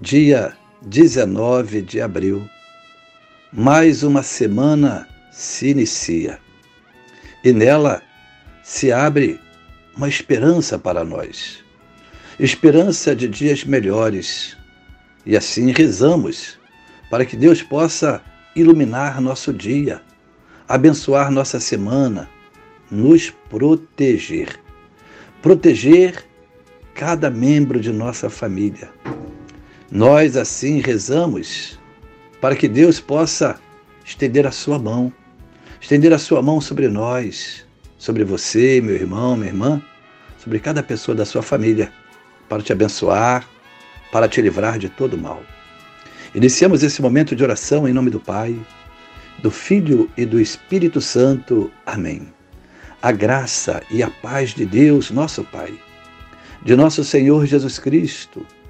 dia 19 de abril, mais uma semana se inicia e nela se abre uma esperança para nós esperança de dias melhores. E assim rezamos para que Deus possa iluminar nosso dia, abençoar nossa semana, nos proteger. Proteger cada membro de nossa família nós assim rezamos para que Deus possa estender a sua mão, estender a sua mão sobre nós, sobre você, meu irmão, minha irmã, sobre cada pessoa da sua família, para te abençoar, para te livrar de todo mal. Iniciamos esse momento de oração em nome do Pai, do Filho e do Espírito Santo. Amém. A graça e a paz de Deus, nosso Pai, de nosso Senhor Jesus Cristo,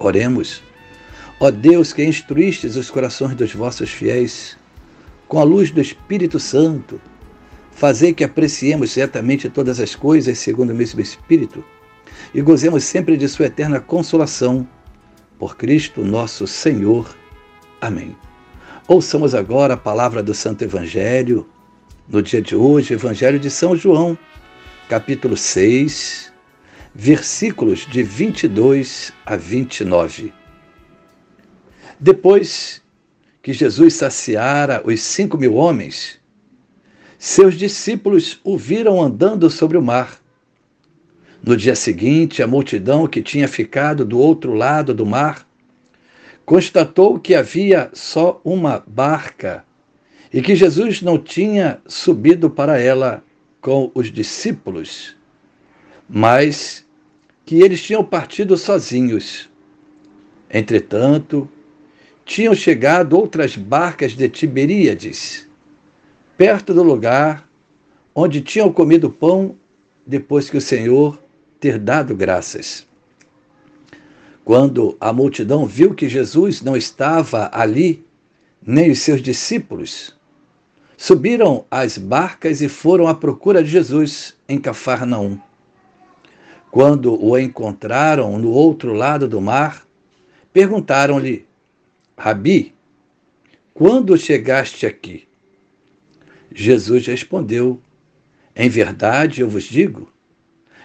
Oremos. Ó Deus, que instruístes os corações dos vossos fiéis, com a luz do Espírito Santo, fazei que apreciemos certamente todas as coisas segundo o mesmo Espírito e gozemos sempre de Sua eterna consolação. Por Cristo nosso Senhor. Amém. Ouçamos agora a palavra do Santo Evangelho, no dia de hoje, Evangelho de São João, capítulo 6, versículos de 22 a 29. Depois que Jesus saciara os cinco mil homens, seus discípulos o viram andando sobre o mar. No dia seguinte, a multidão que tinha ficado do outro lado do mar constatou que havia só uma barca e que Jesus não tinha subido para ela com os discípulos mas que eles tinham partido sozinhos. Entretanto, tinham chegado outras barcas de Tiberíades, perto do lugar onde tinham comido pão depois que o Senhor ter dado graças. Quando a multidão viu que Jesus não estava ali, nem os seus discípulos, subiram às barcas e foram à procura de Jesus em Cafarnaum. Quando o encontraram no outro lado do mar, perguntaram-lhe: Rabi, quando chegaste aqui? Jesus respondeu: Em verdade eu vos digo,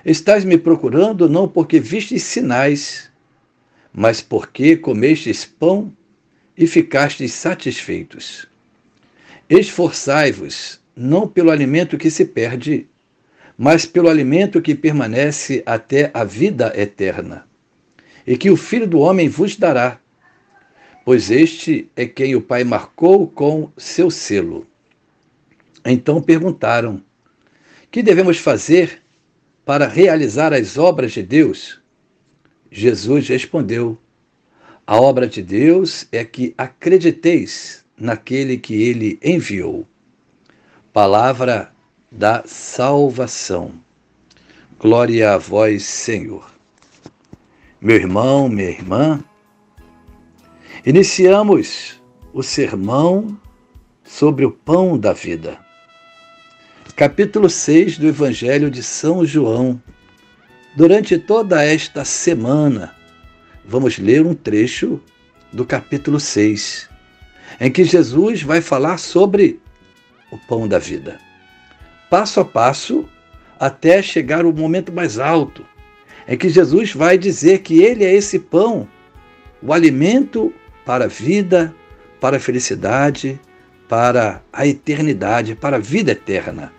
estás me procurando não porque vistes sinais, mas porque comestes pão e ficastes satisfeitos. Esforçai-vos não pelo alimento que se perde, mas pelo alimento que permanece até a vida eterna, e que o Filho do Homem vos dará, pois este é quem o Pai marcou com seu selo. Então perguntaram: Que devemos fazer para realizar as obras de Deus? Jesus respondeu: A obra de Deus é que acrediteis naquele que ele enviou. Palavra da salvação. Glória a vós, Senhor. Meu irmão, minha irmã, iniciamos o sermão sobre o pão da vida. Capítulo 6 do Evangelho de São João. Durante toda esta semana, vamos ler um trecho do capítulo 6, em que Jesus vai falar sobre o pão da vida passo a passo até chegar o momento mais alto, em que Jesus vai dizer que ele é esse pão o alimento para a vida, para a felicidade, para a eternidade, para a vida eterna.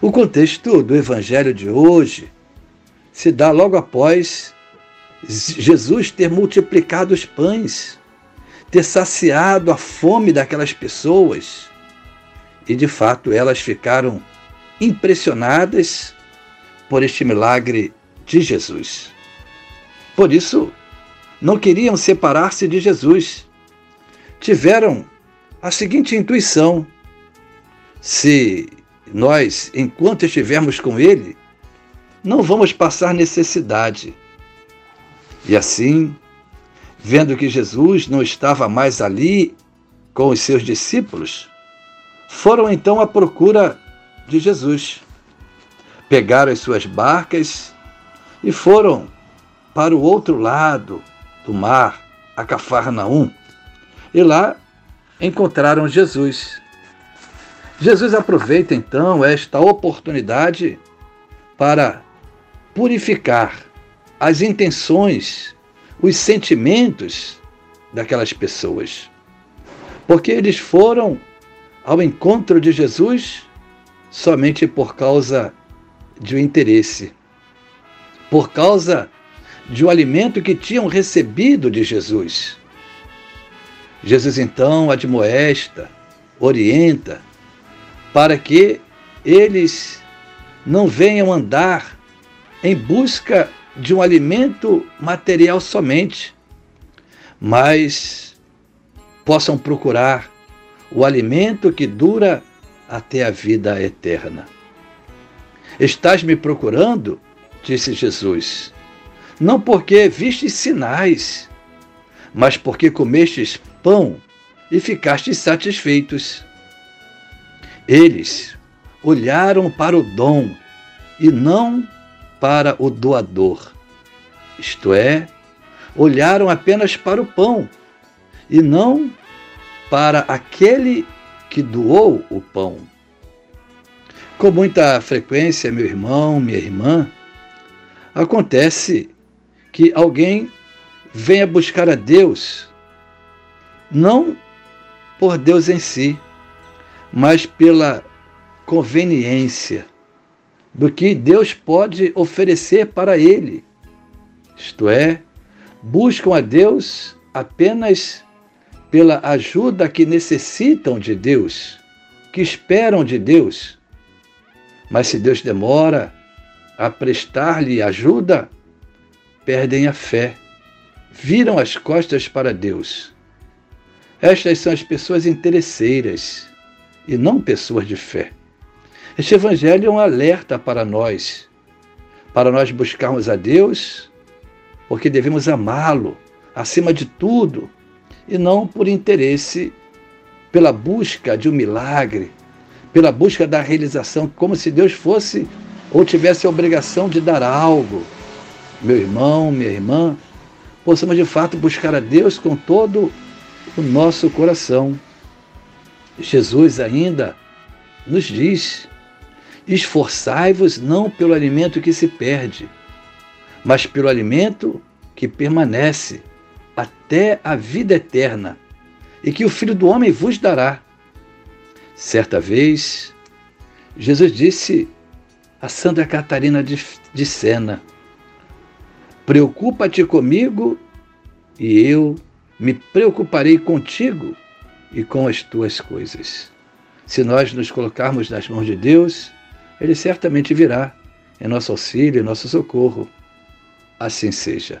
O contexto do evangelho de hoje se dá logo após Jesus ter multiplicado os pães, ter saciado a fome daquelas pessoas. E de fato elas ficaram impressionadas por este milagre de Jesus. Por isso, não queriam separar-se de Jesus. Tiveram a seguinte intuição: se nós, enquanto estivermos com Ele, não vamos passar necessidade. E assim, vendo que Jesus não estava mais ali com os seus discípulos, foram então à procura de Jesus. Pegaram as suas barcas e foram para o outro lado do mar, a Cafarnaum. E lá encontraram Jesus. Jesus aproveita então esta oportunidade para purificar as intenções, os sentimentos daquelas pessoas. Porque eles foram ao encontro de Jesus somente por causa de um interesse, por causa de um alimento que tinham recebido de Jesus. Jesus então admoesta, orienta, para que eles não venham andar em busca de um alimento material somente, mas possam procurar o alimento que dura até a vida eterna. Estás me procurando? disse Jesus, não porque vistes sinais, mas porque comestes pão e ficastes satisfeitos. Eles olharam para o dom e não para o doador. Isto é, olharam apenas para o pão e não para aquele que doou o pão. Com muita frequência, meu irmão, minha irmã, acontece que alguém venha buscar a Deus, não por Deus em si, mas pela conveniência do que Deus pode oferecer para ele. Isto é, buscam a Deus apenas pela ajuda que necessitam de Deus, que esperam de Deus. Mas se Deus demora a prestar-lhe ajuda, perdem a fé, viram as costas para Deus. Estas são as pessoas interesseiras e não pessoas de fé. Este Evangelho é um alerta para nós, para nós buscarmos a Deus, porque devemos amá-lo acima de tudo e não por interesse, pela busca de um milagre, pela busca da realização, como se Deus fosse ou tivesse a obrigação de dar algo. Meu irmão, minha irmã, possamos de fato buscar a Deus com todo o nosso coração. Jesus ainda nos diz Esforçai-vos não pelo alimento que se perde, mas pelo alimento que permanece até a vida eterna, e que o Filho do Homem vos dará. Certa vez, Jesus disse a Santa Catarina de, de Sena: Preocupa-te comigo e eu me preocuparei contigo e com as tuas coisas. Se nós nos colocarmos nas mãos de Deus, ele certamente virá em nosso auxílio, em nosso socorro. Assim seja.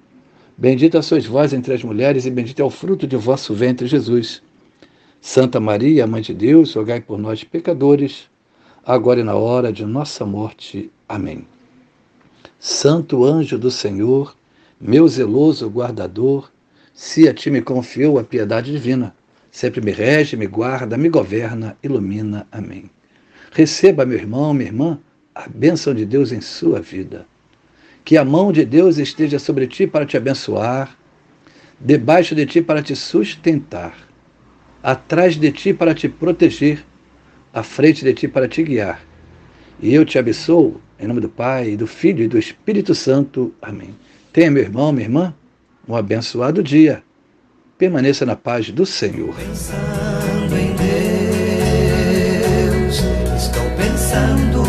Bendita sois vós entre as mulheres, e bendito é o fruto de vosso ventre, Jesus. Santa Maria, Mãe de Deus, rogai por nós, pecadores, agora e na hora de nossa morte. Amém. Santo anjo do Senhor, meu zeloso guardador, se a ti me confiou a piedade divina, sempre me rege, me guarda, me governa, ilumina. Amém. Receba, meu irmão, minha irmã, a bênção de Deus em sua vida. Que a mão de Deus esteja sobre ti para te abençoar, debaixo de ti para te sustentar, atrás de ti para te proteger, à frente de ti para te guiar. E eu te abençoo, em nome do Pai, do Filho e do Espírito Santo. Amém. Tenha, meu irmão, minha irmã, um abençoado dia. Permaneça na paz do Senhor. Pensando em Deus, estou pensando